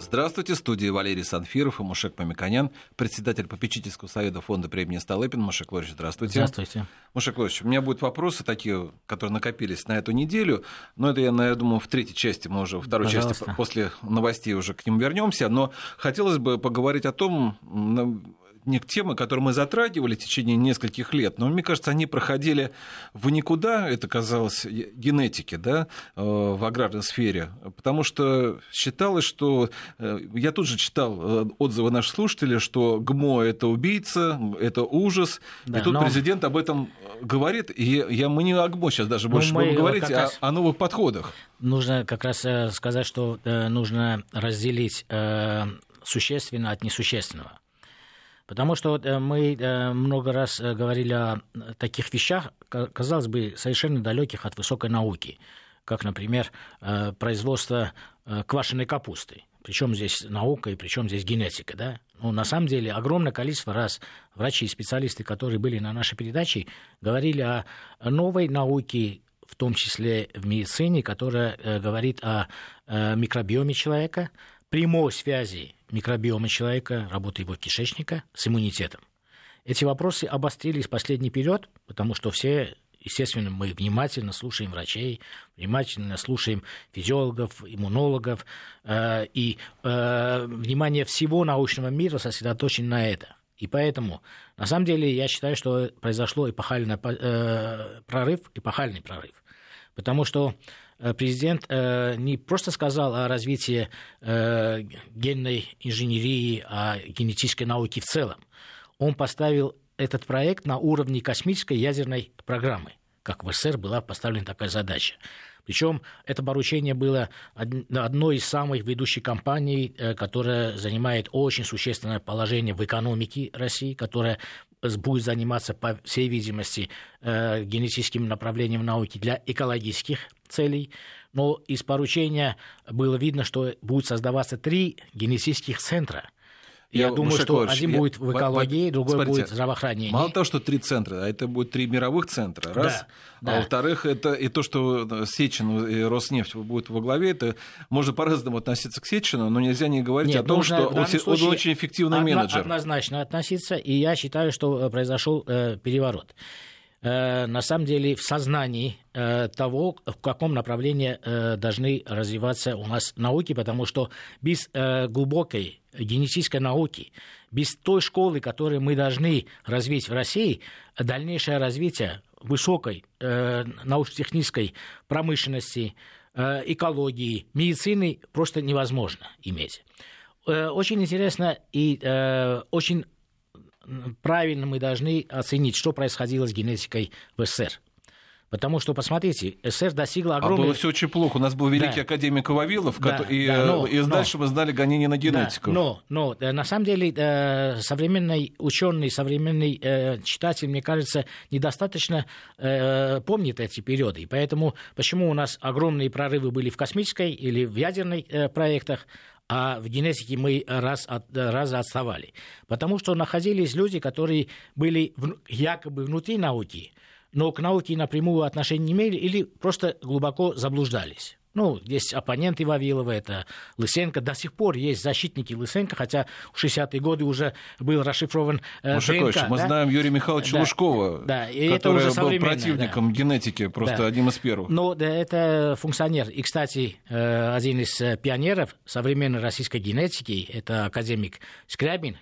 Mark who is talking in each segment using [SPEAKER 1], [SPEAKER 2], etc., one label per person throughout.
[SPEAKER 1] Здравствуйте, студии Валерий Санфиров и Мушек Мамиканян, председатель попечительского совета фонда премии Столыпин. Мушек Лорич, здравствуйте.
[SPEAKER 2] Здравствуйте.
[SPEAKER 1] Мушек Лорич, у меня будут вопросы такие, которые накопились на эту неделю, но это я, я думаю, в третьей части, мы уже, второй Пожалуйста. части после новостей уже к ним вернемся, но хотелось бы поговорить о том, темы, которые мы затрагивали в течение нескольких лет, но мне кажется, они проходили в никуда, это казалось генетики, да, э, в аграрной сфере, потому что считалось, что э, я тут же читал э, отзывы наших слушателей, что ГМО это убийца, это ужас, да, и тут но... президент об этом говорит, и я, мы не о ГМО сейчас даже ну, больше будем говорить, а о новых подходах.
[SPEAKER 2] Нужно как раз сказать, что нужно разделить существенно от несущественного. Потому что э, мы э, много раз э, говорили о таких вещах, казалось бы, совершенно далеких от высокой науки, как, например, производство квашеной капусты. Причем здесь наука и причем здесь генетика, да? Ну, на самом деле, огромное количество раз врачи и специалисты, которые были на нашей передаче, говорили о новой науке, в том числе в медицине, которая говорит о микробиоме человека, прямой связи микробиома человека, работы его кишечника с иммунитетом. Эти вопросы обострились в последний период, потому что все естественно, мы внимательно слушаем врачей, внимательно слушаем физиологов, иммунологов, э, и э, внимание всего научного мира сосредоточено на это. И поэтому, на самом деле, я считаю, что произошло эпохальный э, прорыв, эпохальный прорыв. Потому что президент э, не просто сказал о развитии э, генной инженерии, о генетической науке в целом. Он поставил этот проект на уровне космической ядерной программы, как в СССР была поставлена такая задача. Причем это поручение было одной из самых ведущих компаний, которая занимает очень существенное положение в экономике России, которая будет заниматься, по всей видимости, генетическим направлением науки для экологических целей, но из поручения было видно, что будет создаваться три генетических центра – я, я думаю, что один я, будет в экологии, я, другой смотрите, будет в здравоохранении.
[SPEAKER 1] Мало того, что три центра, а это будет три мировых центра. Раз. Да, а да. во-вторых, это и то, что Сечин и Роснефть будут во главе, это можно по-разному относиться к Сечину, но нельзя не говорить Нет, о том, что он, он очень эффективный одно, менеджер.
[SPEAKER 2] Однозначно относиться, и я считаю, что произошел э, переворот. Э, на самом деле в сознании э, того, в каком направлении э, должны развиваться у нас науки, потому что без глубокой генетической науки, без той школы, которую мы должны развить в России, дальнейшее развитие высокой научно-технической промышленности, экологии, медицины просто невозможно иметь. Очень интересно и очень правильно мы должны оценить, что происходило с генетикой в СССР. Потому что, посмотрите, СССР достигла огромной...
[SPEAKER 1] А было все очень плохо. У нас был великий да. академик Вавилов, да, и, да, но, и дальше но, мы знали гонение на генетику.
[SPEAKER 2] Да, но, но э, на самом деле э, современный ученый, современный э, читатель, мне кажется, недостаточно помнит эти периоды. И поэтому почему у нас огромные прорывы были в космической или в ядерной проектах, а в генетике мы раз от, раза отставали. Потому что находились люди, которые были в, якобы внутри науки, но к науке напрямую отношения не имели или просто глубоко заблуждались. Ну, есть оппоненты Вавилова, это Лысенко. До сих пор есть защитники Лысенко, хотя в 60-е годы уже был расшифрован э, ДНК.
[SPEAKER 1] Мы да? знаем Юрия Михайловича да, Лужкова, да, и который это уже был противником да. генетики, просто да. одним из первых.
[SPEAKER 2] Ну, да, это функционер. И, кстати, э, один из э, пионеров современной российской генетики, это академик Скрябин,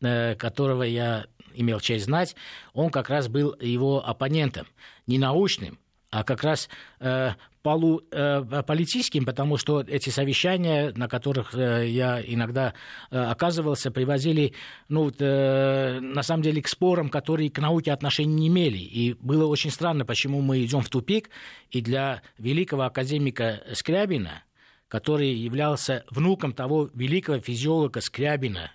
[SPEAKER 2] э, которого я имел честь знать, он как раз был его оппонентом, не научным, а как раз э, полу, э, политическим, потому что эти совещания, на которых э, я иногда э, оказывался, привозили, ну, э, на самом деле, к спорам, которые к науке отношения не имели. И было очень странно, почему мы идем в тупик. И для великого академика Скрябина, который являлся внуком того великого физиолога Скрябина,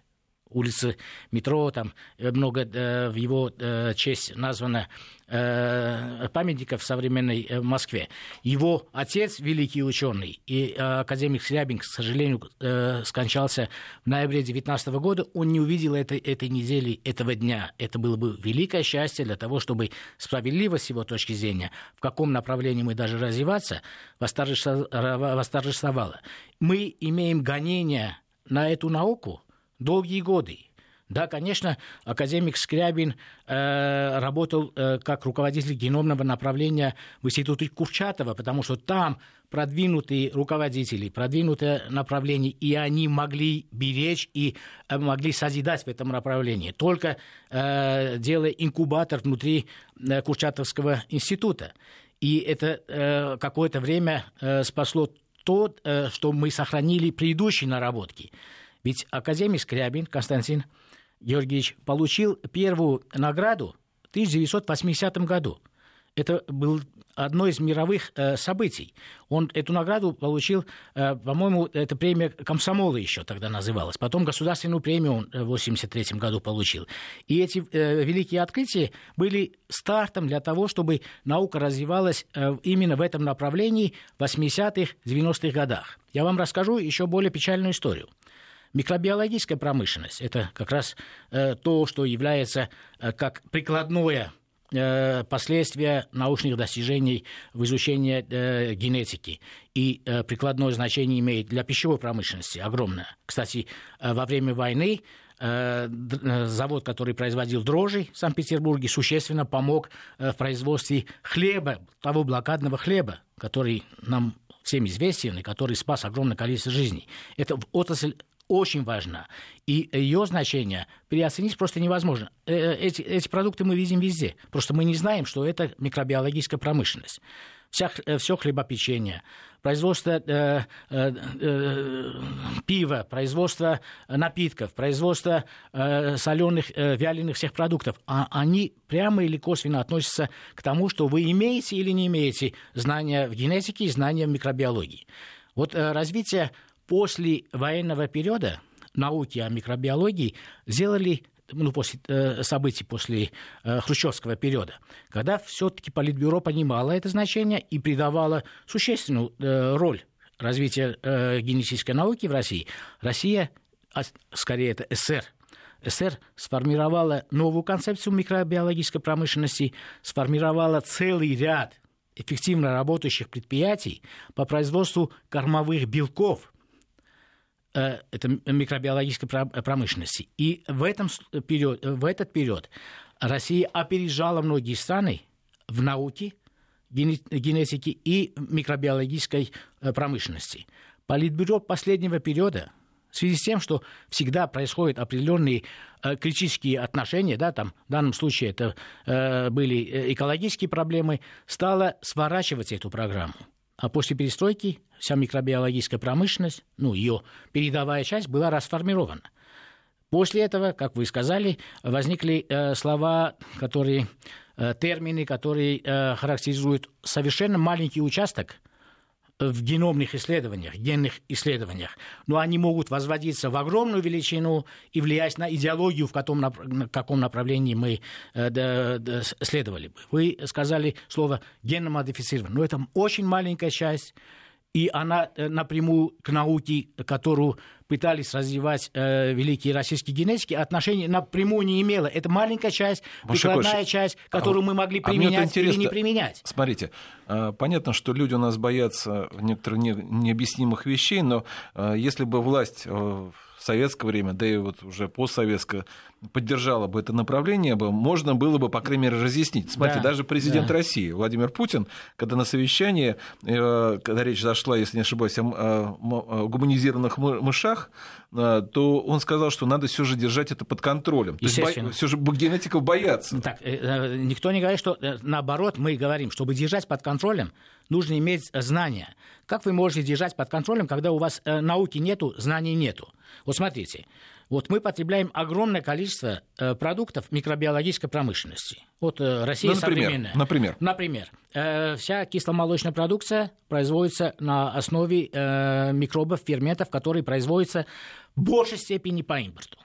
[SPEAKER 2] улицы метро, там э, много э, в его э, честь названо памятников в современной Москве. Его отец, великий ученый, и академик Слябин, к сожалению, скончался в ноябре 2019 года. Он не увидел этой, этой недели, этого дня. Это было бы великое счастье для того, чтобы справедливость его точки зрения, в каком направлении мы даже развиваться, восторжествовала. Мы имеем гонение на эту науку долгие годы. Да, конечно, академик Скрябин э, работал э, как руководитель геномного направления в институте Курчатова, потому что там продвинутые руководители, продвинутое направление, и они могли беречь и э, могли созидать в этом направлении, только э, делая инкубатор внутри э, Курчатовского института. И это э, какое-то время э, спасло то, э, что мы сохранили предыдущие наработки. Ведь академик Скрябин Константин Георгиевич получил первую награду в 1980 году. Это был одно из мировых э, событий. Он эту награду получил, э, по-моему, это премия комсомола еще тогда называлась. Потом государственную премию он в 1983 году получил. И эти э, великие открытия были стартом для того, чтобы наука развивалась э, именно в этом направлении в 80-х, 90-х годах. Я вам расскажу еще более печальную историю. Микробиологическая промышленность – это как раз э, то, что является э, как прикладное э, последствия научных достижений в изучении э, генетики. И э, прикладное значение имеет для пищевой промышленности огромное. Кстати, э, во время войны завод, который производил дрожжи в Санкт-Петербурге, существенно помог в производстве хлеба, того блокадного хлеба, который нам всем известен и который спас огромное количество жизней. Это отрасль очень важна. И ее значение переоценить просто невозможно. Э, э, эти, эти продукты мы видим везде. Просто мы не знаем, что это микробиологическая промышленность. Вся, э, все хлебопечение, производство э, э, пива, производство напитков, производство э, соленых, э, вяленых всех продуктов, а они прямо или косвенно относятся к тому, что вы имеете или не имеете знания в генетике и знания в микробиологии. Вот э, развитие после военного периода науки о микробиологии сделали ну, после э, событий после э, хрущевского периода, когда все-таки Политбюро понимало это значение и придавало существенную э, роль развития э, генетической науки в России, Россия, а скорее это СССР, СССР сформировала новую концепцию микробиологической промышленности, сформировала целый ряд эффективно работающих предприятий по производству кормовых белков – это микробиологической промышленности. И в, этом период, в этот период Россия опережала многие страны в науке, генетике и микробиологической э, промышленности. Политбюро последнего периода в связи с тем, что всегда происходят определенные э, критические отношения, да, там, в данном случае это э, были экологические проблемы, стало сворачивать эту программу. А после перестройки вся микробиологическая промышленность, ну, ее передовая часть была расформирована. После этого, как вы сказали, возникли э, слова, которые, э, термины, которые э, характеризуют совершенно маленький участок – в геномных исследованиях, генных исследованиях, но они могут возводиться в огромную величину и влиять на идеологию, в каком, на каком направлении мы э, следовали бы. Вы сказали слово генно-модифицировано, но это очень маленькая часть и она э, напрямую к науке, которую пытались развивать э, великие российские генетики, отношения напрямую не имела. Это маленькая часть, прикладная часть, а которую а, мы могли применять а или не применять.
[SPEAKER 1] Смотрите, э, понятно, что люди у нас боятся некоторых необъяснимых вещей, но э, если бы власть в советское время, да и вот уже постсоветское, поддержала бы это направление, бы, можно было бы, по крайней мере, разъяснить. Смотрите, да, даже президент да. России Владимир Путин, когда на совещании, э, когда речь зашла, если не ошибаюсь, о гуманизированных мышах, э, то он сказал, что надо все же держать это под контролем. То есть все же генетиков боятся.
[SPEAKER 2] Так, э, никто не говорит, что наоборот, мы говорим, чтобы держать под контролем, нужно иметь знания. Как вы можете держать под контролем, когда у вас науки нету, знаний нету? Вот смотрите, вот мы потребляем огромное количество э, продуктов микробиологической промышленности. Вот э, Россия ну,
[SPEAKER 1] например,
[SPEAKER 2] современная.
[SPEAKER 1] Например?
[SPEAKER 2] Например, э, вся кисломолочная продукция производится на основе микробов, ферментов, которые производятся в большей степени по импорту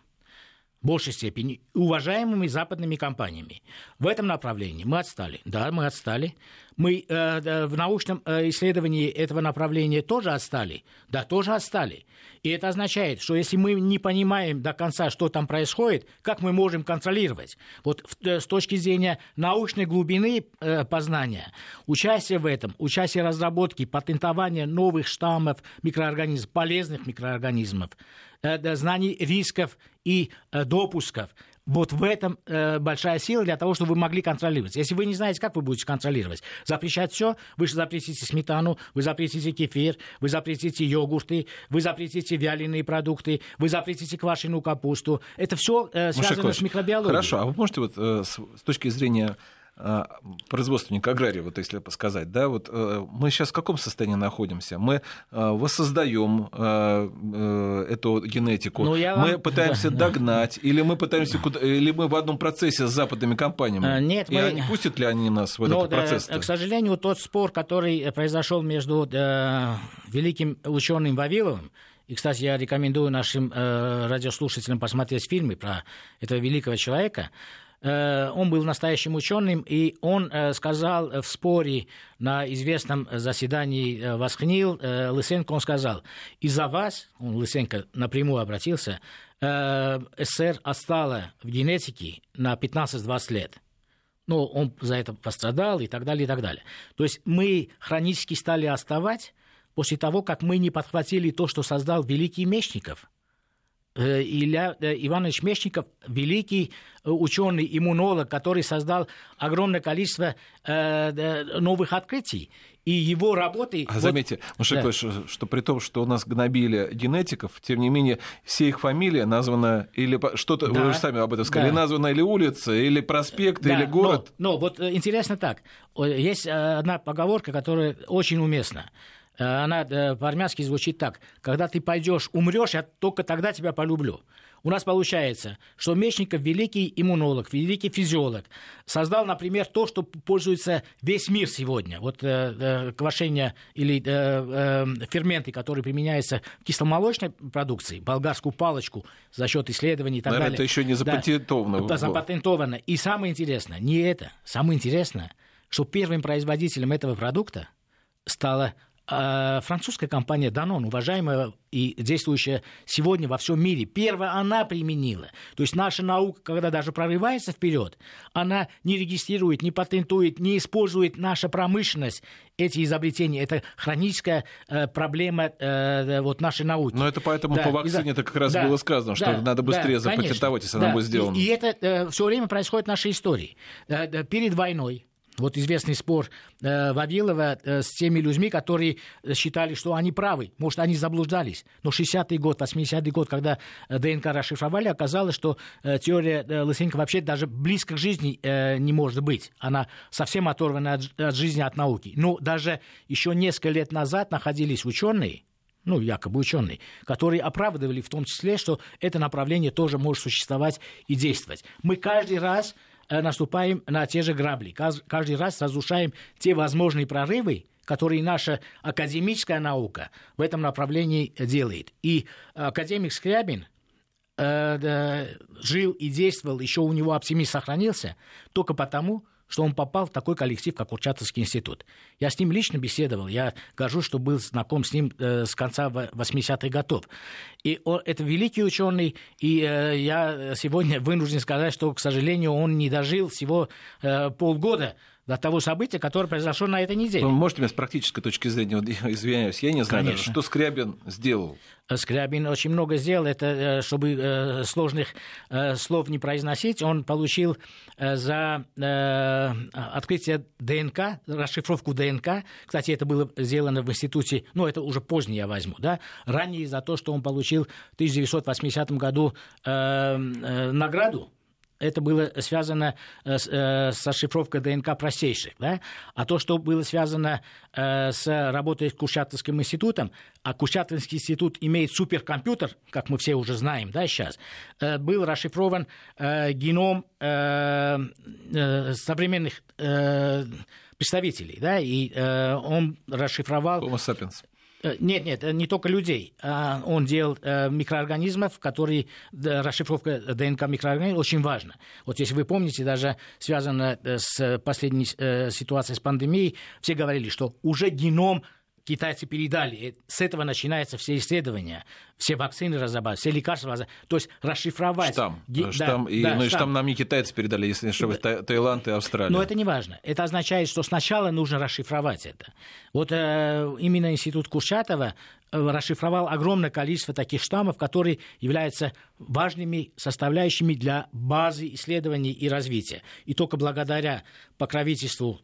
[SPEAKER 2] в большей степени уважаемыми западными компаниями. В этом направлении мы отстали. Да, мы отстали. Мы э, в научном э, исследовании этого направления тоже отстали? Да, тоже отстали. И это означает, что если мы не понимаем до конца, что там происходит, как мы можем контролировать? Вот э, с точки зрения научной глубины э, познания, участие в этом, участие в разработке, патентование новых штаммов микроорганизмов, полезных микроорганизмов, знаний рисков и э, допусков, вот в этом э, большая сила для того, чтобы вы могли контролировать. Если вы не знаете, как вы будете контролировать, запрещать все, вы же запретите сметану, вы запретите кефир, вы запретите йогурты, вы запретите вяленые продукты, вы запретите квашеную капусту. Это все э, связано Мушакович, с микробиологией.
[SPEAKER 1] Хорошо, а вы можете вот э, с, с точки зрения производственник агрария, вот если сказать, да, вот э, мы сейчас в каком состоянии находимся? Мы э, воссоздаем э, эту генетику, ну, я мы пытаемся да, догнать, да. или мы пытаемся, или мы в одном процессе с западными компаниями?
[SPEAKER 2] Нет,
[SPEAKER 1] и мы... они пустят ли они нас в
[SPEAKER 2] ну,
[SPEAKER 1] этот процесс?
[SPEAKER 2] Да, к сожалению, тот спор, который произошел между э, великим ученым Вавиловым и, кстати, я рекомендую нашим э, радиослушателям посмотреть фильмы про этого великого человека. Э, он был настоящим ученым, и он э, сказал в споре на известном заседании э, Восхнил, Лысенко, он сказал, из-за вас, он Лысенко напрямую обратился, СССР остала в генетике на 15-20 лет. Ну, он за это пострадал и так далее, и так далее. То есть мы хронически стали оставать после того, как мы не подхватили то, что создал великий Мечников – Илья э, Иванович Мечников, великий э, ученый, иммунолог, который создал огромное количество новых открытий. И его работы...
[SPEAKER 1] А вот... заметьте, да. что, что при том, что у нас гнобили генетиков, тем не менее, все их фамилия названа или что-то, да. вы же сами об этом сказали, да. названа или улица, или проспект, да. или город.
[SPEAKER 2] Но, но вот интересно так, есть одна поговорка, которая очень уместна. Э, она э, по-армянски звучит так. Когда ты пойдешь, умрешь, я только тогда тебя полюблю. У нас получается, что Мечников великий иммунолог, великий физиолог, создал, например, то, что пользуется весь мир сегодня. Вот э, э, квашение или э, э, ферменты, которые применяются в кисломолочной продукции, болгарскую палочку за счет исследований и так
[SPEAKER 1] Наверное,
[SPEAKER 2] далее.
[SPEAKER 1] это еще не запатентовано.
[SPEAKER 2] Да, запатентовано. И самое интересное, не это, самое интересное, что первым производителем этого продукта стала французская компания Danone, уважаемая и действующая сегодня во всем мире, первая она применила. То есть наша наука, когда даже прорывается вперед, она не регистрирует, не патентует, не использует наша промышленность эти изобретения. Это хроническая э, проблема э, вот нашей науки.
[SPEAKER 1] Но это поэтому да, по вакцине это как раз да, было сказано, что да, надо быстрее да, запатентовать, если да. она будет сделана.
[SPEAKER 2] И, и это э, все время происходит в нашей истории. Э, перед войной вот известный спор э, Вавилова э, с теми людьми, которые считали, что они правы. Может, они заблуждались. Но 60-й год, 80-й год, когда э, ДНК расшифровали, оказалось, что э, теория э, Лысенко вообще даже близко к жизни э, не может быть. Она совсем оторвана от, от жизни, от науки. Но даже еще несколько лет назад находились ученые, ну, якобы ученые, которые оправдывали в том числе, что это направление тоже может существовать и действовать. Мы каждый раз наступаем на те же грабли. Каждый раз разрушаем те возможные прорывы, которые наша академическая наука в этом направлении делает. И академик Скрябин э, жил и действовал, еще у него оптимизм сохранился, только потому, что он попал в такой коллектив, как Курчатовский институт. Я с ним лично беседовал, я горжусь, что был знаком с ним э, с конца 80-х годов. И он, это великий ученый, и э, я сегодня вынужден сказать, что, к сожалению, он не дожил всего э, полгода до того события, которое произошло на этой неделе. Вы
[SPEAKER 1] можете мне с практической точки зрения, вот, извиняюсь, я не знаю, даже, что Скрябин сделал?
[SPEAKER 2] Скрябин очень много сделал, это, э, чтобы э, сложных э, слов не произносить, он получил за открытие ДНК, расшифровку ДНК, кстати, это было сделано в институте, ну, это уже позднее я возьму, да, ранее за то, что он получил в 1980 году награду это было связано э, с, э, с расшифровкой ДНК простейших. Да? А то, что было связано э, с работой с Курчатовским институтом, а Курчатовский институт имеет суперкомпьютер, как мы все уже знаем да, сейчас, был расшифрован геном современных представителей. Да? И он расшифровал...
[SPEAKER 1] Homo sapiens
[SPEAKER 2] Нет, нет, не только людей. А, он делал микроорганизмов, которые расшифровка ДНК микроорганизмов очень важна. Вот если вы помните, даже связано с последней ситуацией с пандемией, все говорили, что уже геном китайцы передали. С этого начинаются все исследования, все вакцины разрабатывать, все лекарства разрабатывать. То есть расшифровать...
[SPEAKER 1] Штамм. Ге... штамм, да, и, да, ну, штамм. и штамм нам не китайцы передали, если не ошибаюсь, да. Таиланд и Австралия.
[SPEAKER 2] Но это не важно. Это означает, что сначала нужно расшифровать это. Вот э, именно институт Курчатова э, расшифровал огромное количество таких штаммов, которые являются важными составляющими для базы исследований и развития. И только благодаря покровительству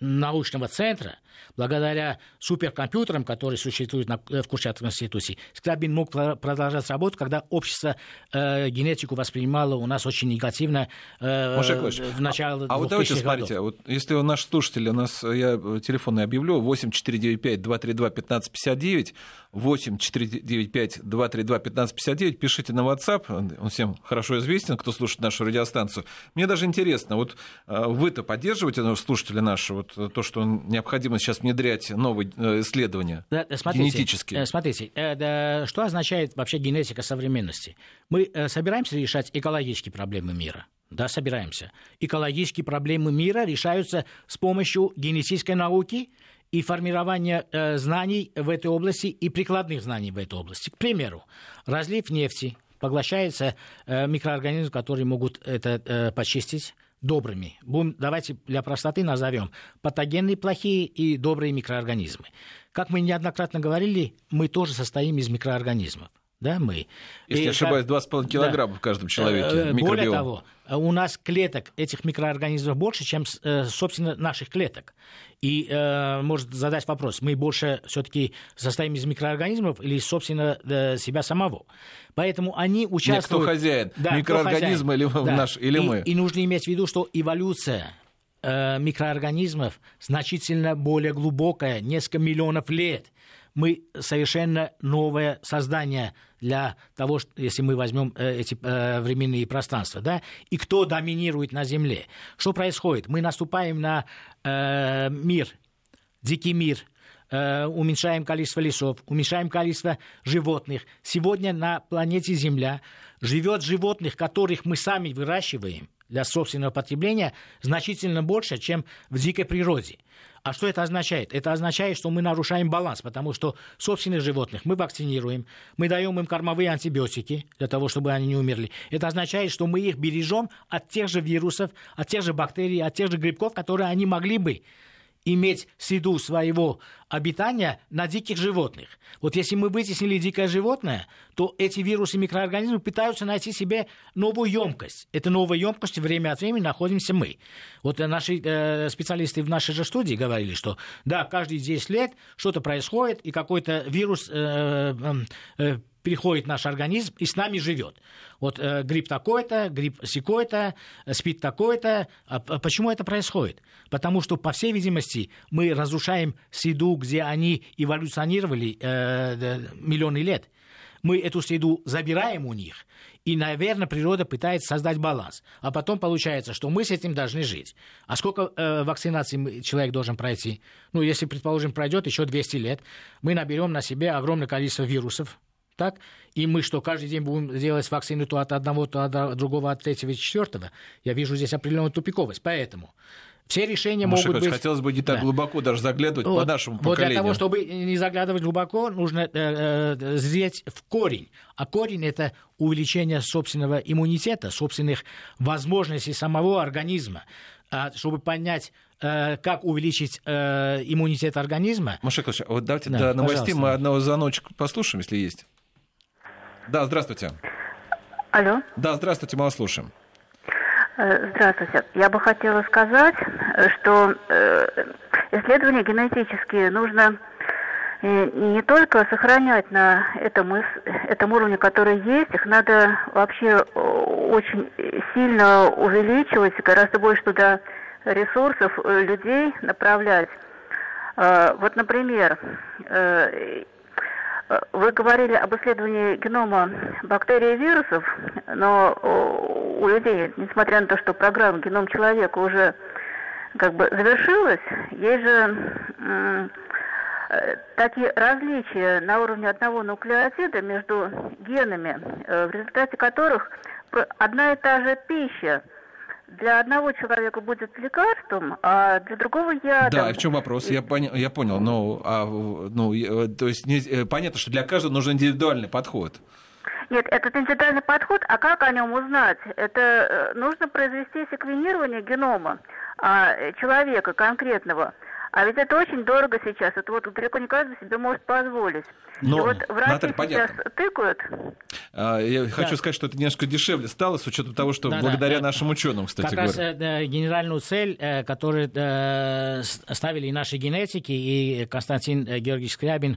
[SPEAKER 2] научного центра, благодаря суперкомпьютерам, которые существуют на, в Курчатовском институте, Скрябин мог продолжать работу, когда общество э, генетику воспринимало у нас очень негативно э, в начале
[SPEAKER 1] А, а вот давайте смотрите, вот, если у наших слушателей, у нас, я телефонный объявлю, 8495-232-1559, 8495-232-1559, пишите на WhatsApp, он всем хорошо известен, кто слушает нашу радиостанцию. Мне даже интересно, вот э, вы-то поддерживаете, ну, слушатели наши, вот то, что необходимо сейчас внедрять новые э, исследования да, смотрите, генетические?
[SPEAKER 2] Э, смотрите, да, что означает вообще генетика современности? Мы собираемся решать экологические проблемы мира? Да, собираемся. Экологические проблемы мира решаются с помощью генетической науки, и формирование э, знаний в этой области и прикладных знаний в этой области. К примеру, разлив нефти поглощается э, микроорганизмы, которые могут это э, почистить добрыми. Будем, давайте для простоты назовем патогенные плохие и добрые микроорганизмы. Как мы неоднократно говорили, мы тоже состоим из микроорганизмов да, мы.
[SPEAKER 1] Если и, ошибаюсь, 2,5 килограмма да, в каждом человеке
[SPEAKER 2] э, Более того, у нас клеток этих микроорганизмов больше, чем, э, собственно, наших клеток. И э, может задать вопрос, мы больше все-таки состоим из микроорганизмов или, собственно, себя самого. Поэтому они участвуют... Нет,
[SPEAKER 1] кто хозяин? Да, Микроорганизм или, да. наш, или
[SPEAKER 2] и,
[SPEAKER 1] мы?
[SPEAKER 2] И нужно иметь в виду, что эволюция микроорганизмов значительно более глубокая, несколько миллионов лет – мы совершенно новое создание для того, если мы возьмем э, эти э, временные пространства, да, и кто доминирует на Земле. Что происходит? Мы наступаем на э, мир, дикий мир, э, уменьшаем количество лесов, уменьшаем количество животных. Сегодня на планете Земля живет животных, которых мы сами выращиваем для собственного потребления, значительно больше, чем в дикой природе. А что это означает? Это означает, что мы нарушаем баланс, потому что собственных животных мы вакцинируем, мы даем им кормовые антибиотики для того, чтобы они не умерли. Это означает, что мы их бережем от тех же вирусов, от тех же бактерий, от тех же грибков, которые они могли бы иметь среду своего обитания на диких животных. Вот если мы вытеснили дикое животное, то эти вирусы микроорганизмы пытаются найти себе новую емкость. Это новая емкость время от времени находимся мы. Вот наши э, специалисты в нашей же студии говорили, что да, каждые 10 лет что-то происходит, и какой-то вирус э, э, приходит в наш организм и с нами живет. Вот э, грипп такой-то, грипп секой-то, э, спит такой-то. А, почему это происходит? Потому что, по всей видимости, мы разрушаем среду, где они эволюционировали э, миллионы лет. Мы эту среду забираем у них, и, наверное, природа пытается создать баланс. А потом получается, что мы с этим должны жить. А сколько э, вакцинаций человек должен пройти? Ну, если, предположим, пройдет еще 200 лет, мы наберем на себе огромное количество вирусов, так? И мы что, каждый день будем делать вакцину то от одного, то от другого, от третьего, четвертого? Я вижу здесь определенную тупиковость. Поэтому все решения Маша могут быть...
[SPEAKER 1] Хотелось бы не так да. глубоко даже заглядывать вот, по нашему
[SPEAKER 2] вот
[SPEAKER 1] поколению.
[SPEAKER 2] для того, чтобы не заглядывать глубоко, нужно э, э, зреть в корень. А корень – это увеличение собственного иммунитета, собственных возможностей самого организма. А, чтобы понять, э, как увеличить э, иммунитет организма.
[SPEAKER 1] Маша вот давайте да, до новостей мы одного звоночка послушаем, если есть. Да, здравствуйте.
[SPEAKER 3] Алло.
[SPEAKER 1] Да, здравствуйте, мы вас слушаем.
[SPEAKER 3] Э, здравствуйте. Я бы хотела сказать, что э, исследования генетические нужно э, не только сохранять на этом, этом уровне, который есть, их надо вообще очень сильно увеличивать, гораздо больше туда ресурсов людей направлять. Вот, например, вы говорили об исследовании генома бактерий и вирусов, но у людей, несмотря на то, что программа «Геном человека» уже как бы завершилась, есть же э, такие различия на уровне одного нуклеотида между генами, э, в результате которых одна и та же пища для одного человека будет лекарством, а для другого ядом.
[SPEAKER 1] Да, и в чем вопрос? Я, поня... я понял. Но, а, ну, то есть не... понятно, что для каждого нужен индивидуальный подход.
[SPEAKER 3] Нет, этот индивидуальный подход, а как о нем узнать? Это нужно произвести секвенирование генома а, человека конкретного. А ведь это очень дорого сейчас. Это вот далеко не каждый себе может позволить.
[SPEAKER 1] Но,
[SPEAKER 3] и вот врачи
[SPEAKER 1] Наталья,
[SPEAKER 3] сейчас
[SPEAKER 1] понятно.
[SPEAKER 3] тыкают.
[SPEAKER 1] А, я да. хочу сказать, что это немножко дешевле стало, с учетом того, что да, благодаря да, нашим ученым, кстати
[SPEAKER 2] как
[SPEAKER 1] говоря.
[SPEAKER 2] Раз, э, генеральную цель, э, которую э, ставили и наши генетики, и Константин Георгиевич Скрябин,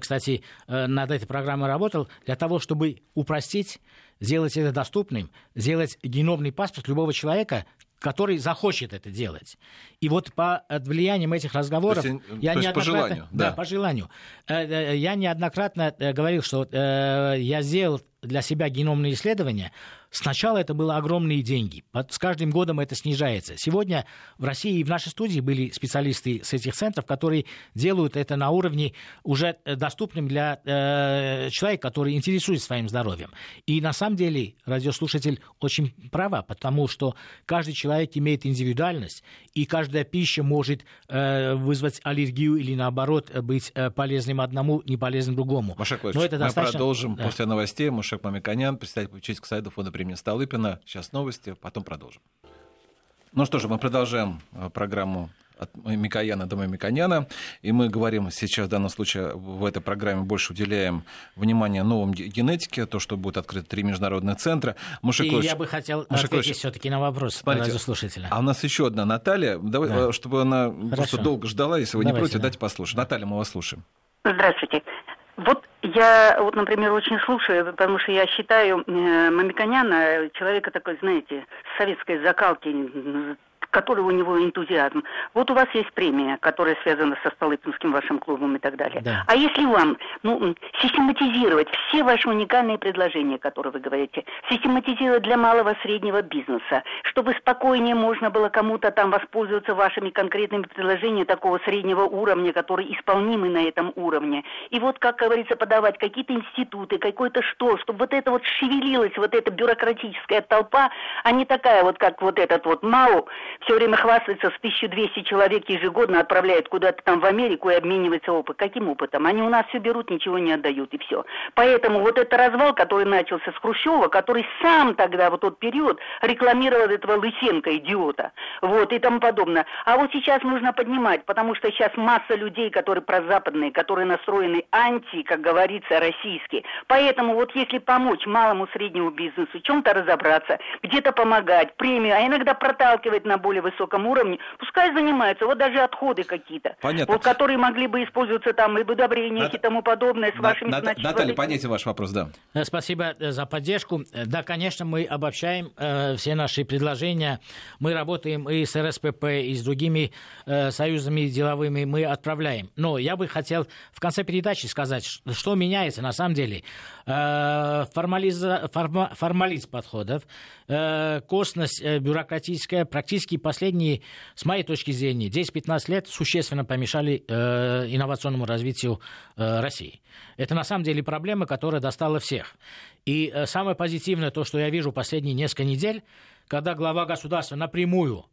[SPEAKER 2] кстати, над этой программой работал, для того, чтобы упростить сделать это доступным, сделать геномный паспорт любого человека, который захочет это делать. И вот по влиянием этих разговоров
[SPEAKER 1] то есть, я то неоднократно, по желанию,
[SPEAKER 2] да. да, по желанию, э, э, я неоднократно э, говорил, что я сделал для себя геномные исследования, сначала это было огромные деньги. С каждым годом это снижается. Сегодня в России и в нашей студии были специалисты с этих центров, которые делают это на уровне уже э, доступным для э, человека, который интересуется своим здоровьем. И на самом деле радиослушатель очень права, потому что каждый человек имеет индивидуальность, и каждая пища может э, вызвать аллергию или наоборот быть э, полезным одному, не полезным другому.
[SPEAKER 1] Маша Но это мы достаточно... продолжим да. после новостей. Мушек Мамиканян, председатель попечительского совета фонда премии Столыпина. Сейчас новости, потом продолжим. Ну что же, мы продолжаем э, программу от Микояна до Миконяна. И мы говорим сейчас, в данном случае, в этой программе больше уделяем внимание новым генетике, то, что будет открыто три международных центра.
[SPEAKER 2] Мушекович, и я бы хотел Мушекович, ответить все-таки на вопрос
[SPEAKER 1] смотрите, слушателя. А у нас еще одна Наталья. Давай, да. Э, чтобы она Хорошо. просто долго ждала, если вы давайте, не против, да. дайте послушать. Наталья, мы вас слушаем.
[SPEAKER 4] Здравствуйте. Вот я, вот, например, очень слушаю, потому что я считаю э, Мамиконяна человека такой, знаете, советской закалки, который у него энтузиазм. Вот у вас есть премия, которая связана со Столыпинским вашим клубом и так далее. Да. А если вам ну, систематизировать все ваши уникальные предложения, которые вы говорите, систематизировать для малого среднего бизнеса, чтобы спокойнее можно было кому-то там воспользоваться вашими конкретными предложениями такого среднего уровня, которые исполнимы на этом уровне. И вот, как говорится, подавать какие-то институты, какое-то что, чтобы вот это вот шевелилась, вот эта бюрократическая толпа, а не такая вот, как вот этот вот МАУ, все время хвастается, с 1200 человек ежегодно отправляют куда-то там в Америку и обменивается опыт. Каким опытом? Они у нас все берут, ничего не отдают и все. Поэтому вот этот развал, который начался с Хрущева, который сам тогда в тот период рекламировал этого Лысенко, идиота, вот и тому подобное. А вот сейчас нужно поднимать, потому что сейчас масса людей, которые прозападные, которые настроены анти, как говорится, российские. Поэтому вот если помочь малому среднему бизнесу, чем-то разобраться, где-то помогать, премию, а иногда проталкивать на более высоком уровне, пускай занимаются, вот даже отходы какие-то,
[SPEAKER 1] Понятно.
[SPEAKER 4] вот которые могли бы использоваться там и удобрения Нат... и тому подобное с вашими...
[SPEAKER 1] Нат... Значит, Наталья, понятен ваш вопрос, да.
[SPEAKER 2] Э, спасибо э, за поддержку. Э, да, конечно, мы обобщаем э, все наши предложения. Мы работаем и с РСПП, и с другими э, союзами деловыми, мы отправляем. Но я бы хотел в конце передачи сказать, что меняется на самом деле. Э, формализа... форма... формализм подходов, э, косность э, бюрократическая практически последние, с моей точки зрения, 10-15 лет существенно помешали э, инновационному развитию э, России. Это на самом деле проблема, которая достала всех. И э, самое позитивное, то, что я вижу последние несколько недель, когда глава государства напрямую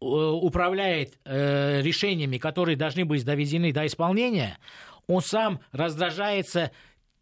[SPEAKER 2] э, управляет э, решениями, которые должны быть доведены до исполнения, он сам раздражается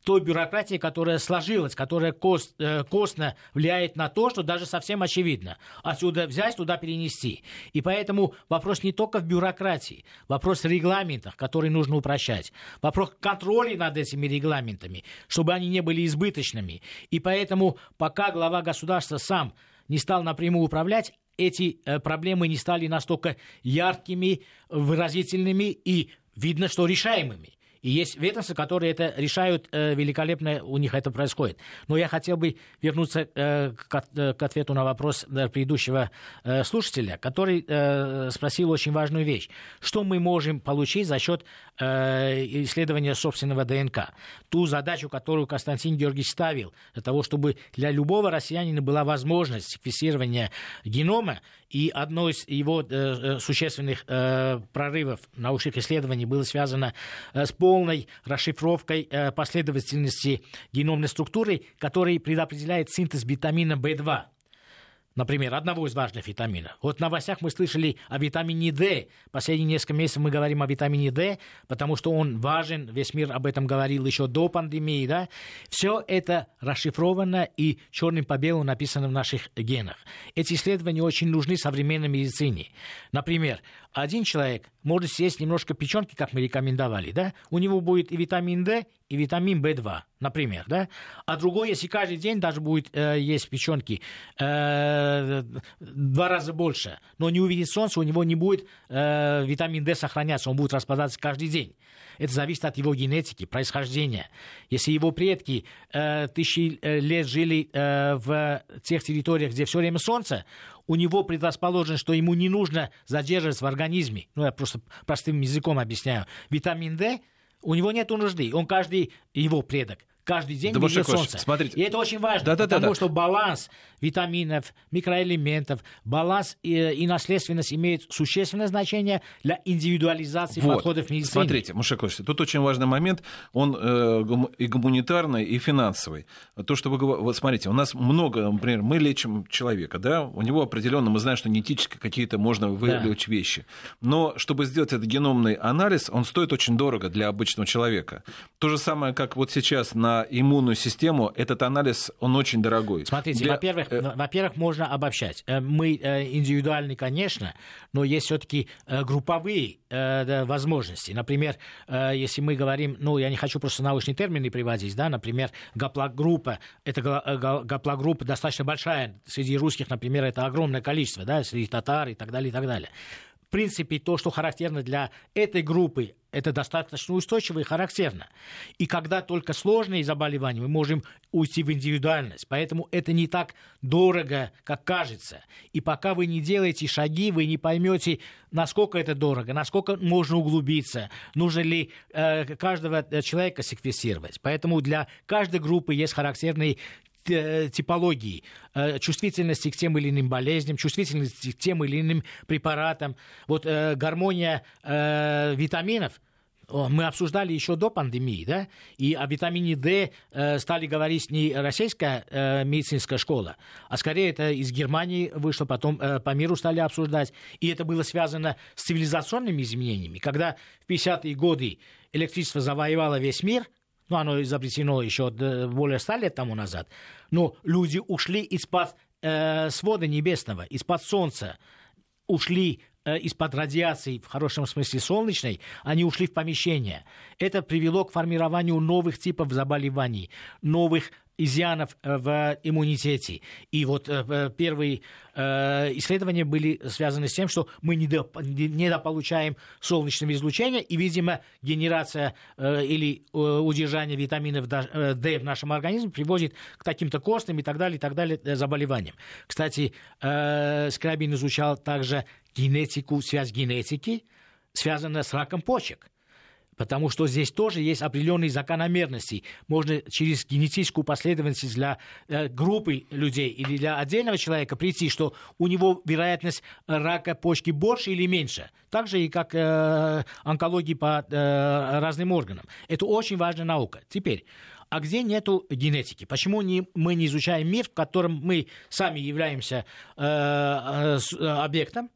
[SPEAKER 2] той бюрократии, которая сложилась, которая кост, э, костно влияет на то, что даже совсем очевидно. Отсюда взять, туда перенести. И поэтому вопрос не только в бюрократии, вопрос в регламентах, которые нужно упрощать, вопрос контроля над этими регламентами, чтобы они не были избыточными. И поэтому пока глава государства сам не стал напрямую управлять, эти э, проблемы не стали настолько яркими, выразительными и видно, что решаемыми. И есть ведомства, которые это решают э, великолепно, у них это происходит. Но я хотел бы вернуться э, к, э, к ответу на вопрос э, предыдущего э, слушателя, который э, спросил очень важную вещь. Что мы можем получить за счет э, исследования собственного ДНК? Ту задачу, которую Константин Георгиевич ставил, для того, чтобы для любого россиянина была возможность фиксирования генома, и одно из его э, э существенных э, прорывов научных исследований было связано с полной расшифровкой последовательности геномной структуры, которая предопределяет синтез витамина В2 например, одного из важных витаминов. Вот в новостях мы слышали о витамине D. Последние несколько месяцев мы говорим о витамине D, потому что он важен, весь мир об этом говорил еще до пандемии. Да? Все это расшифровано и черным по белому написано в наших генах. Эти исследования очень нужны современной медицине. Например, один человек может съесть немножко печенки, как мы рекомендовали, да, у него будет и витамин D, и витамин В2, например, да, а другой, если каждый день даже будет э, есть печенки э, два раза больше, но не увидит солнце, у него не будет э, витамин D сохраняться, он будет распадаться каждый день. Это зависит от его генетики, происхождения. Если его предки э, тысячи э, лет жили э, в тех территориях, где все время солнце, у него предрасположено, что ему не нужно задерживаться в организме. Ну, я просто простым языком объясняю. Витамин D у него нет нужды. Он каждый его предок каждый день да видит солнце. Смотрите. И это очень важно, да, да, потому да, да. что баланс витаминов, микроэлементов, баланс и, и наследственность имеют существенное значение для индивидуализации вот. подходов в медицине.
[SPEAKER 1] Смотрите, Мушакович, тут очень важный момент, он э, и гуманитарный, и финансовый. То, что вы говорите, вот смотрите, у нас много, например, мы лечим человека, да, у него определенно, мы знаем, что генетически какие-то можно выявить да. вещи, но чтобы сделать этот геномный анализ, он стоит очень дорого для обычного человека. То же самое, как вот сейчас на иммунную систему, этот анализ, он очень дорогой.
[SPEAKER 2] Смотрите, Для... во-первых, э, во-первых, можно обобщать. Э, мы э, индивидуальны, конечно, но есть все-таки групповые возможности. Например, если мы говорим, ну, я не хочу просто научные термины приводить, да, например, гаплогруппа, это гаплогруппа достаточно большая, среди русских, например, это огромное количество, да, среди татар и так далее, и так далее в принципе, то, что характерно для этой группы, это достаточно устойчиво и характерно. И когда только сложные заболевания, мы можем уйти в индивидуальность. Поэтому это не так дорого, как кажется. И пока вы не делаете шаги, вы не поймете, насколько это дорого, насколько можно углубиться, нужно ли э, каждого человека секвестировать. Поэтому для каждой группы есть характерные Э, типологии, э, чувствительности к тем или иным болезням, чувствительности к тем или иным препаратам. Вот э, гармония витаминов – мы обсуждали еще до пандемии, да, и о витамине D стали говорить не российская медицинская школа, а скорее это из Германии вышло, потом по миру стали обсуждать, и это было связано с цивилизационными изменениями, когда в 50-е годы электричество завоевало весь мир – ну, оно изобретено еще более ста лет тому назад, но люди ушли из-под э, свода небесного, из-под солнца, ушли э, из-под радиации, в хорошем смысле солнечной, они ушли в помещение. Это привело к формированию новых типов заболеваний, новых изъянов э, в иммунитете. И вот э, первые э, исследования были связаны с тем, что мы недополучаем солнечного излучения, и, видимо, генерация или удержание витаминов D в нашем организме приводит к таким-то костным и так далее, и так далее заболеваниям. Кстати, Скрабин изучал также генетику, связь генетики, связанную с раком почек потому что здесь тоже есть определенные закономерности. Можно через генетическую последовательность для э, группы людей или для отдельного человека прийти, что у него вероятность рака почки больше или меньше. Так же и как э, онкологии по э, разным органам. Это очень важная наука. Теперь, а где нету генетики? Почему не, мы не изучаем мир, в котором мы сами являемся э, э, объектом?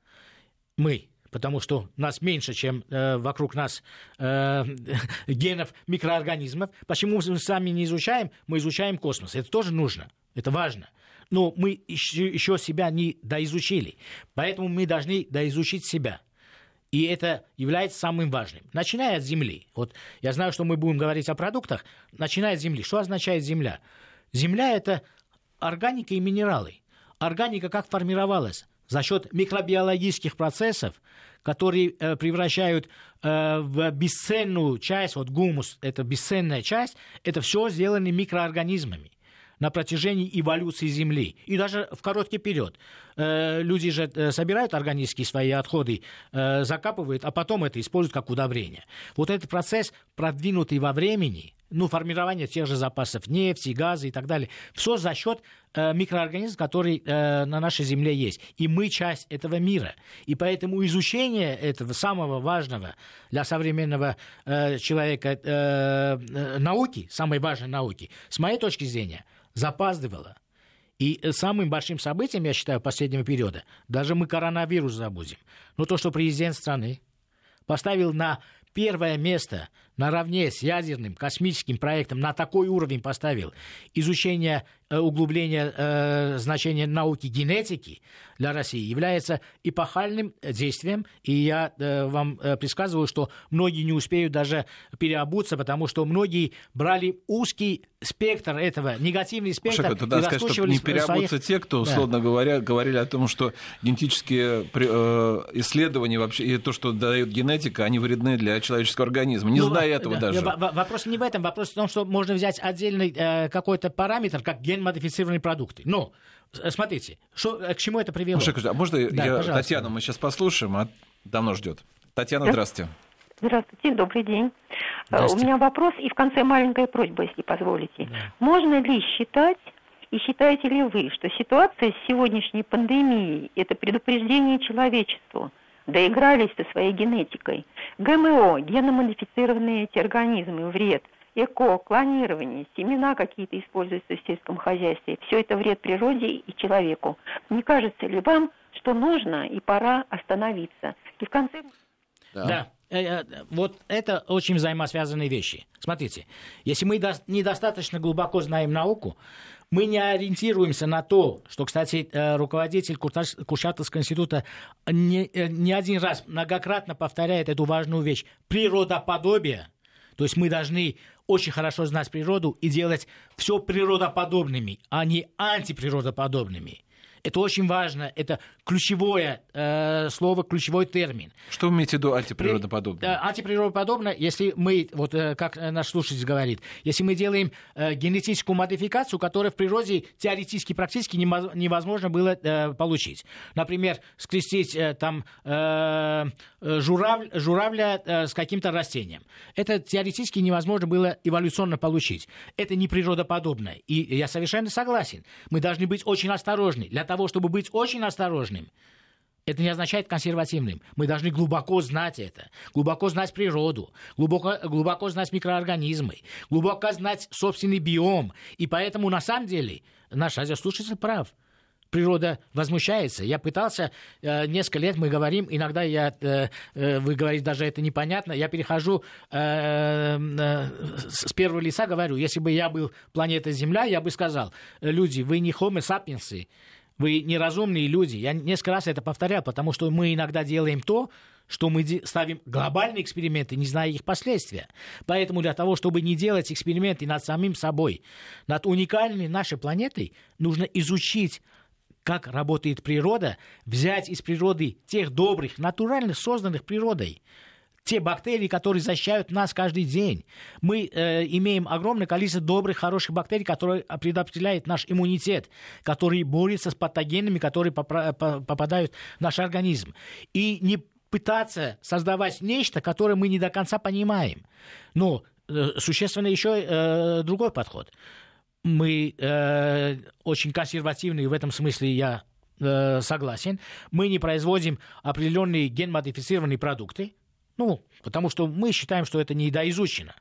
[SPEAKER 2] Мы, потому что нас меньше, чем э, вокруг нас э, генов микроорганизмов. Почему мы сами не изучаем? Мы изучаем космос. Это тоже нужно, это важно. Но мы еще, еще себя не доизучили. Поэтому мы должны доизучить себя. И это является самым важным. Начиная от Земли. Вот я знаю, что мы будем говорить о продуктах. Начиная от Земли. Что означает Земля? Земля – это органика и минералы. Органика как формировалась? За счет микробиологических процессов, которые э, превращают э, в бесценную часть, вот гумус, это бесценная часть, это все сделано микроорганизмами на протяжении эволюции Земли. И даже в короткий период. Э, люди же собирают органические свои отходы, закапывают, а потом это используют как удобрение. Вот этот процесс, продвинутый во времени, ну, формирование тех же запасов нефти, газа и так далее, все за счет э, микроорганизмов, которые э, на нашей Земле есть. И мы часть этого мира. И поэтому изучение этого самого важного для современного э, человека э, э, науки, самой важной науки, с моей точки зрения, запаздывало. И самым большим событием, я считаю, последнего периода, даже мы коронавирус забудем, но то, что президент страны поставил на первое место наравне с ядерным космическим проектом на такой уровень поставил изучение Э, углубление э, значения науки генетики для России является эпохальным действием, и я э, вам э, предсказываю, что многие не успеют даже переобуться, потому что многие брали узкий спектр этого, негативный спектр.
[SPEAKER 1] Шака, тогда сказать, чтобы не переобуться своих... те, кто, условно да. говоря, говорили о том, что генетические э, исследования вообще, и то, что дает генетика, они вредны для человеческого организма, не ну, этого да, даже.
[SPEAKER 2] Вопрос не в этом, вопрос в том, что можно взять отдельный э, какой-то параметр, как ген генмодифицированные продукты. Но, э, смотрите, что, э, к чему это привело?
[SPEAKER 1] Маша, а можно да, я, Татьяну мы сейчас послушаем, а давно ждет. Татьяна, здравствуйте.
[SPEAKER 5] Здравствуйте, добрый день. У меня вопрос и в конце маленькая просьба, если позволите. Да. Можно ли считать, и считаете ли вы, что ситуация с сегодняшней пандемией – это предупреждение человечеству – доигрались со своей генетикой. ГМО, геномодифицированные эти организмы, вред эко, клонирование, семена какие-то используются в сельском хозяйстве. Все это вред природе и человеку. Не кажется ли вам, что нужно и пора остановиться? И в конце...
[SPEAKER 2] Да. да. Э, э, вот это очень взаимосвязанные вещи. Смотрите, если мы недостаточно глубоко знаем науку, мы не ориентируемся на то, что, кстати, э, руководитель Курчатовского института не, не один раз многократно повторяет эту важную вещь. Природоподобие. То есть мы должны очень хорошо знать природу и делать все природоподобными, а не антиприродоподобными. Это очень важно, это ключевое э, слово, ключевой термин.
[SPEAKER 1] Что вы имеете в виду антиприродоподобно? При,
[SPEAKER 2] э, антиприродоподобно, если мы, вот э, как наш слушатель говорит, если мы делаем э, генетическую модификацию, которую в природе теоретически, практически невозможно было э, получить. Например, скрестить э, там э, журавль, журавля э, с каким-то растением. Это теоретически невозможно было эволюционно получить. Это не природоподобное. И я совершенно согласен. Мы должны быть очень осторожны для того, того, чтобы быть очень осторожным, это не означает консервативным. Мы должны глубоко знать это, глубоко знать природу, глубоко, глубоко знать микроорганизмы, глубоко знать собственный биом. И поэтому, на самом деле, наш радиослушатель прав. Природа возмущается. Я пытался, э, несколько лет мы говорим, иногда я, э, э, вы говорите, даже это непонятно, я перехожу э, э, с первого лица, говорю, если бы я был планета Земля, я бы сказал, люди, вы не homo sapiens, вы неразумные люди. Я несколько раз это повторял, потому что мы иногда делаем то, что мы ставим глобальные эксперименты, не зная их последствия. Поэтому для того, чтобы не делать эксперименты над самим собой, над уникальной нашей планетой, нужно изучить как работает природа, взять из природы тех добрых, натуральных, созданных природой, те бактерии, которые защищают нас каждый день. Мы э, имеем огромное количество добрых, хороших бактерий, которые предопределяют наш иммунитет, которые борются с патогенами, которые попадают в наш организм. И не пытаться создавать нечто, которое мы не до конца понимаем. Но э, существенно еще э, другой подход. Мы э, очень консервативны, в этом смысле я э, согласен. Мы не производим определенные генмодифицированные продукты, ну, потому что мы считаем, что это недоизучено.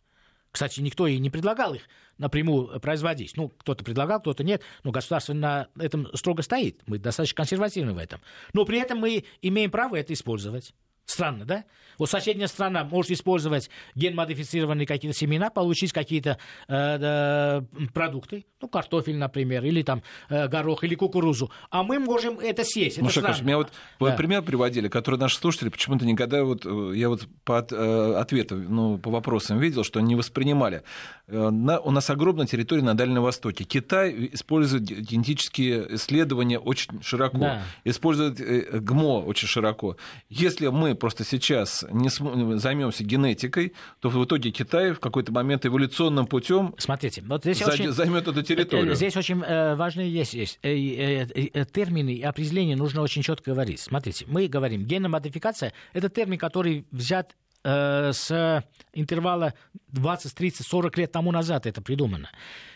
[SPEAKER 2] Кстати, никто и не предлагал их напрямую производить. Ну, кто-то предлагал, кто-то нет, но государство на этом строго стоит. Мы достаточно консервативны в этом. Но при этом мы имеем право это использовать. Странно, да? Вот соседняя страна может использовать генмодифицированные какие-то семена, получить какие-то э, э, продукты, ну, картофель, например, или там э, горох, или кукурузу, а мы можем это съесть.
[SPEAKER 1] Это Маша, меня вот да. пример приводили, который наши слушатели почему-то никогда, вот, э, я вот по от, э, ответу, ну, по вопросам видел, что не воспринимали. Э, на, у нас огромная территория на Дальнем Востоке. Китай использует генетические исследования очень широко, да. использует э, ГМО очень широко. Если мы мы просто сейчас не займемся генетикой, то в итоге Китай в какой-то момент эволюционным путем
[SPEAKER 2] Смотрите, вот здесь очень,
[SPEAKER 1] займет эту территорию.
[SPEAKER 2] Здесь очень важные есть, есть термины и определения нужно очень четко говорить. Смотрите, мы говорим, геномодификация – это термин, который взят с интервала 20, 30, 40 лет тому назад это придумано.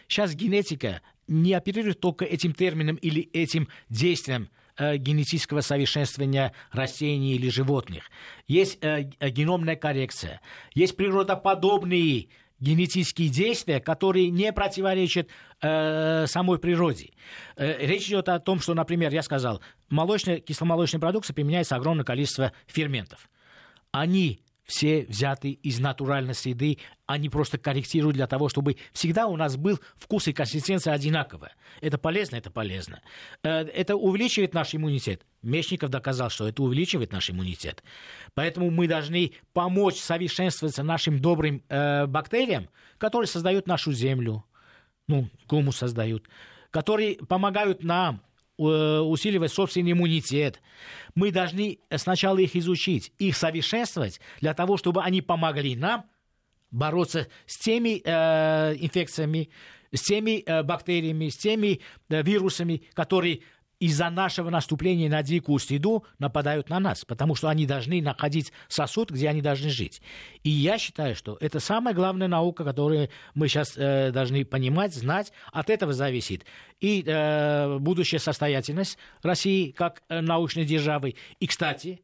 [SPEAKER 2] Сейчас генетика не оперирует только этим термином или этим действием э, генетического совершенствования растений или животных. Есть э, геномная коррекция, есть природоподобные генетические действия, которые не противоречат э, самой природе. Э, речь идет о том, что, например, я сказал, молочная, кисломолочная продукция применяется огромное количество ферментов. Они все взяты из натуральной среды, они просто корректируют для того, чтобы всегда у нас был вкус и консистенция одинаковая. Это полезно, это полезно. Э, это увеличивает наш иммунитет. Мечников доказал, что это увеличивает наш иммунитет. Поэтому мы должны помочь совершенствоваться нашим добрым э, бактериям, которые создают нашу землю, ну, гумус создают, которые помогают нам усиливать собственный иммунитет. Мы должны сначала их изучить, их совершенствовать, для того, чтобы они помогли нам бороться с теми э, инфекциями, с теми э, бактериями, с теми э, вирусами, которые из-за нашего наступления на дикую среду нападают на нас, потому что они должны находить сосуд, где они должны жить. И я считаю, что это самая главная наука, которую мы сейчас э, должны понимать, знать. От этого зависит и э, будущая состоятельность России как э, научной державы. И, кстати,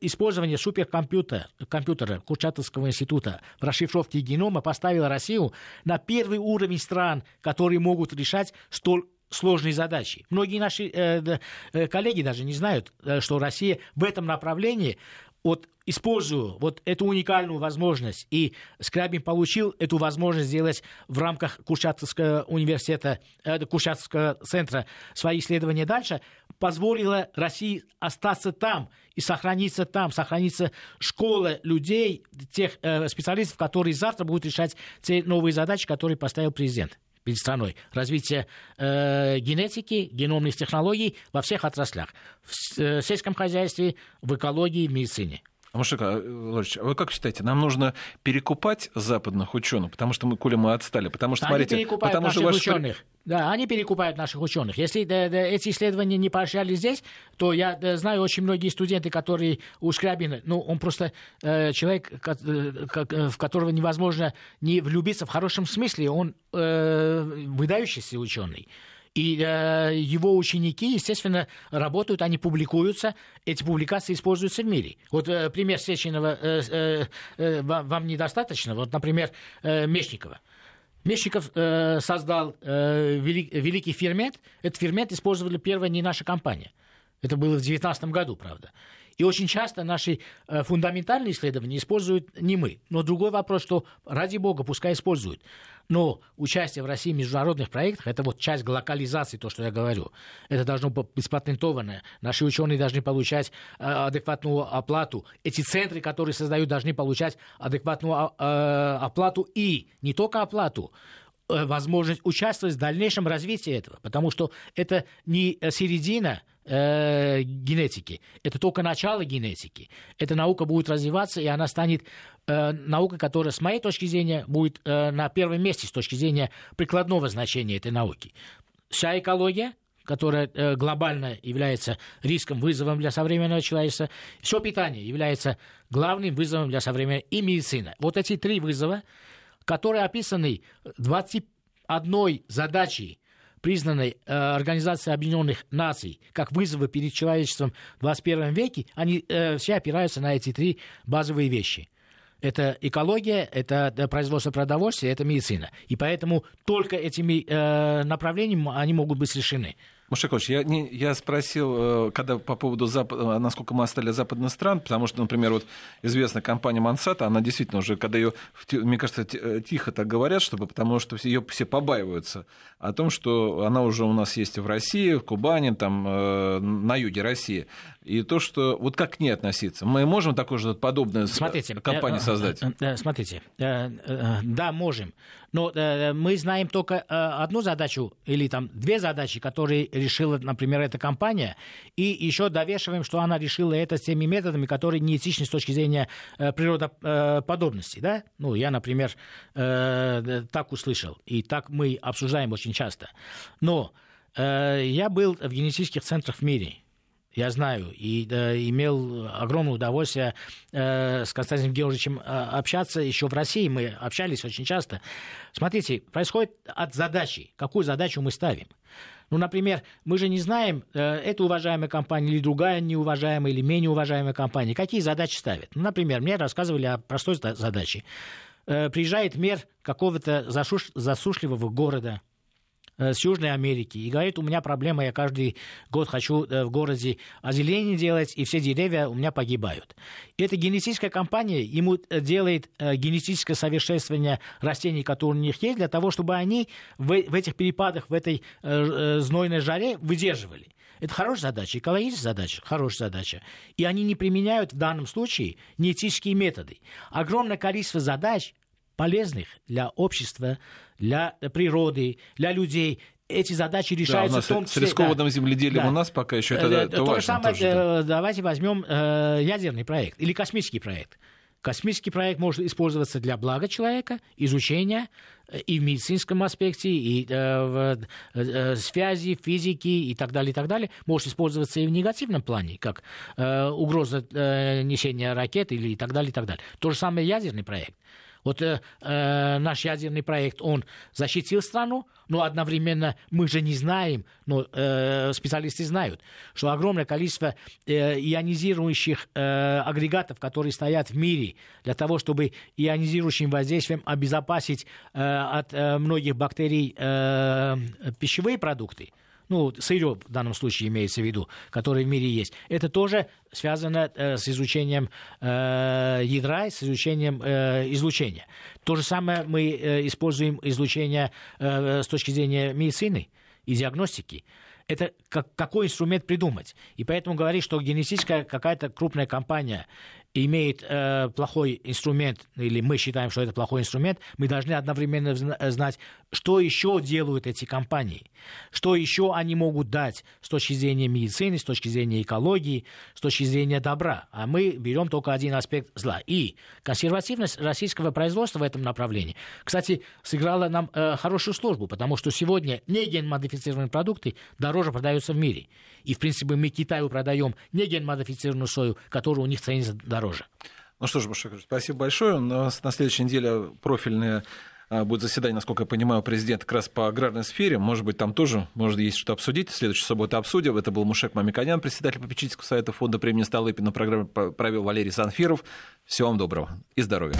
[SPEAKER 2] использование суперкомпьютера компьютера Курчатовского института в расшифровке генома поставило Россию на первый уровень стран, которые могут решать столь сложные задачи. Многие наши э, э, коллеги даже не знают, э, что Россия в этом направлении вот используя вот эту уникальную возможность, и Скрябин получил эту возможность сделать в рамках Курчатовского университета, э, Курчатовского центра свои исследования дальше, позволило России остаться там и сохраниться там, сохраниться школа людей, тех э, специалистов, которые завтра будут решать те новые задачи, которые поставил президент перед страной. Развитие э, генетики, геномных технологий во всех отраслях. В э, сельском хозяйстве, в экологии, в медицине.
[SPEAKER 1] Машик Владимирович, а вы как считаете, нам нужно перекупать западных ученых, потому что мы, коли мы отстали, потому что,
[SPEAKER 2] они
[SPEAKER 1] смотрите,
[SPEAKER 2] перекупают
[SPEAKER 1] потому
[SPEAKER 2] наших что ваш... ученых. Да, они перекупают наших ученых. Если да, да, эти исследования не поощряли здесь, то я да, знаю очень многие студенты, которые у Скрябина, ну, он просто э, человек, как, э, как, э, в которого невозможно не влюбиться в хорошем смысле, он э, выдающийся ученый. И э, его ученики, естественно, работают, они публикуются, эти публикации используются в мире. Вот э, пример Сеченова э, э, э, вам недостаточно. Вот, например, э, Мечникова. Мещиков э, создал э, велик, великий фермент. Этот фермент использовали первая не наша компания. Это было в 2019 году, правда. И очень часто наши э, фундаментальные исследования используют не мы. Но другой вопрос, что ради бога, пускай используют. Но участие в России в международных проектах – это вот часть локализации, то, что я говорю. Это должно быть патентованное. Наши ученые должны получать э, адекватную оплату. Эти центры, которые создают, должны получать адекватную э, оплату и не только оплату, возможность участвовать в дальнейшем развитии этого, потому что это не середина э, генетики. Это только начало генетики. Эта наука будет развиваться, и она станет э, наукой, которая, с моей точки зрения, будет э, на первом месте с точки зрения прикладного значения этой науки. Вся экология, которая э, глобально является риском, вызовом для современного человечества. Все питание является главным вызовом для современной и медицина. Вот эти три вызова, которые описаны 21 задачей признанной э, Организацией Объединенных Наций как вызовы перед человечеством в 21 веке, они э, все опираются на эти три базовые вещи. Это экология, это производство продовольствия, это медицина. И поэтому только этими э, направлениями они могут быть решены.
[SPEAKER 1] Мушакович, я, не, я спросил, э, когда по поводу, запад, э, насколько мы остали западных стран, потому что, например, вот известная компания Monsanto, она действительно уже, когда ее, мне кажется, э, тихо так говорят, чтобы, потому что ее все побаиваются о том, что она уже у нас есть в России, в Кубани, там, на юге России. И то, что вот как к ней относиться? Мы можем такой же подобную смотрите, компанию создать?
[SPEAKER 2] Смотрите, да, можем. Но мы знаем только одну задачу или там две задачи, которые решила, например, эта компания, и еще довешиваем, что она решила это теми методами, которые неэтичны с точки зрения э, природоподобности. Да? Ну, я, например, э, так услышал, и так мы обсуждаем очень часто. Но э, я был в генетических центрах в мире – я знаю, и э, имел огромное удовольствие э, с Константином Георгиевичем э, общаться еще в России, мы общались очень часто. Смотрите, происходит от задачи, какую задачу мы ставим. Ну, например, мы же не знаем, э, это уважаемая компания или другая неуважаемая или менее уважаемая компания, какие задачи ставят. Ну, например, мне рассказывали о простой задаче. Э, приезжает мэр какого-то засуш... засушливого города, с Южной Америки и говорит, у меня проблема, я каждый год хочу э, в городе озеленение делать, и все деревья у меня погибают. И эта генетическая компания ему э, делает генетическое совершенствование растений, которые у них есть, для того, чтобы они в, в этих перепадах, в этой знойной жаре выдерживали. Это хорошая задача, экологическая задача, хорошая задача. И они не применяют в данном случае неэтические методы. Огромное количество задач, полезных для общества, для природы, для людей. Эти задачи решаются да, в том
[SPEAKER 1] числе... С рискованным да, земледелием да. у нас пока еще это, это
[SPEAKER 2] То же самое, тоже, да. Э, давайте возьмем э, ядерный проект или космический проект. Космический проект может использоваться для блага человека, изучения э, и в медицинском аспекте, и э, в э, связи, физики и так далее, и так далее. Может использоваться и в негативном плане, как э, угроза э, несения ракет или и так далее, и так далее. То же самое ядерный проект. Вот э, э, наш ядерный проект, он защитил страну, но одновременно мы же не знаем, но э, специалисты знают, что огромное количество э, ионизирующих э, агрегатов, которые стоят в мире для того, чтобы ионизирующим воздействием обезопасить э, от э, многих бактерий э, пищевые продукты, ну, сырье в данном случае имеется в виду, которое в мире есть, это тоже связано э, с изучением э, ядра, с изучением э, излучения. То же самое мы э, используем излучение э, с точки зрения медицины и диагностики это как, какой инструмент придумать. И поэтому говорить, что генетическая какая-то крупная компания имеет э, плохой инструмент, или мы считаем, что это плохой инструмент, мы должны одновременно знать, что еще делают эти компании, что еще они могут дать с точки зрения медицины, с точки зрения экологии, с точки зрения добра. А мы берем только один аспект зла. И консервативность российского производства в этом направлении, кстати, сыграла нам э, хорошую службу, потому что сегодня не генмодифицированные продукты дороже продаются в мире. И, в принципе, мы Китаю продаем не генмодифицированную сою, которая у них ценится дороже.
[SPEAKER 1] Ну что ж, Башак, спасибо большое. У нас на следующей неделе профильные а, будет заседание, насколько я понимаю, президента как раз по аграрной сфере. Может быть, там тоже может, есть что обсудить. В следующую субботу обсудим. Это был Мушек Мамиканян, председатель попечительского совета фонда премии Столыпина. Программу провел Валерий Санфиров. Всего вам доброго и здоровья.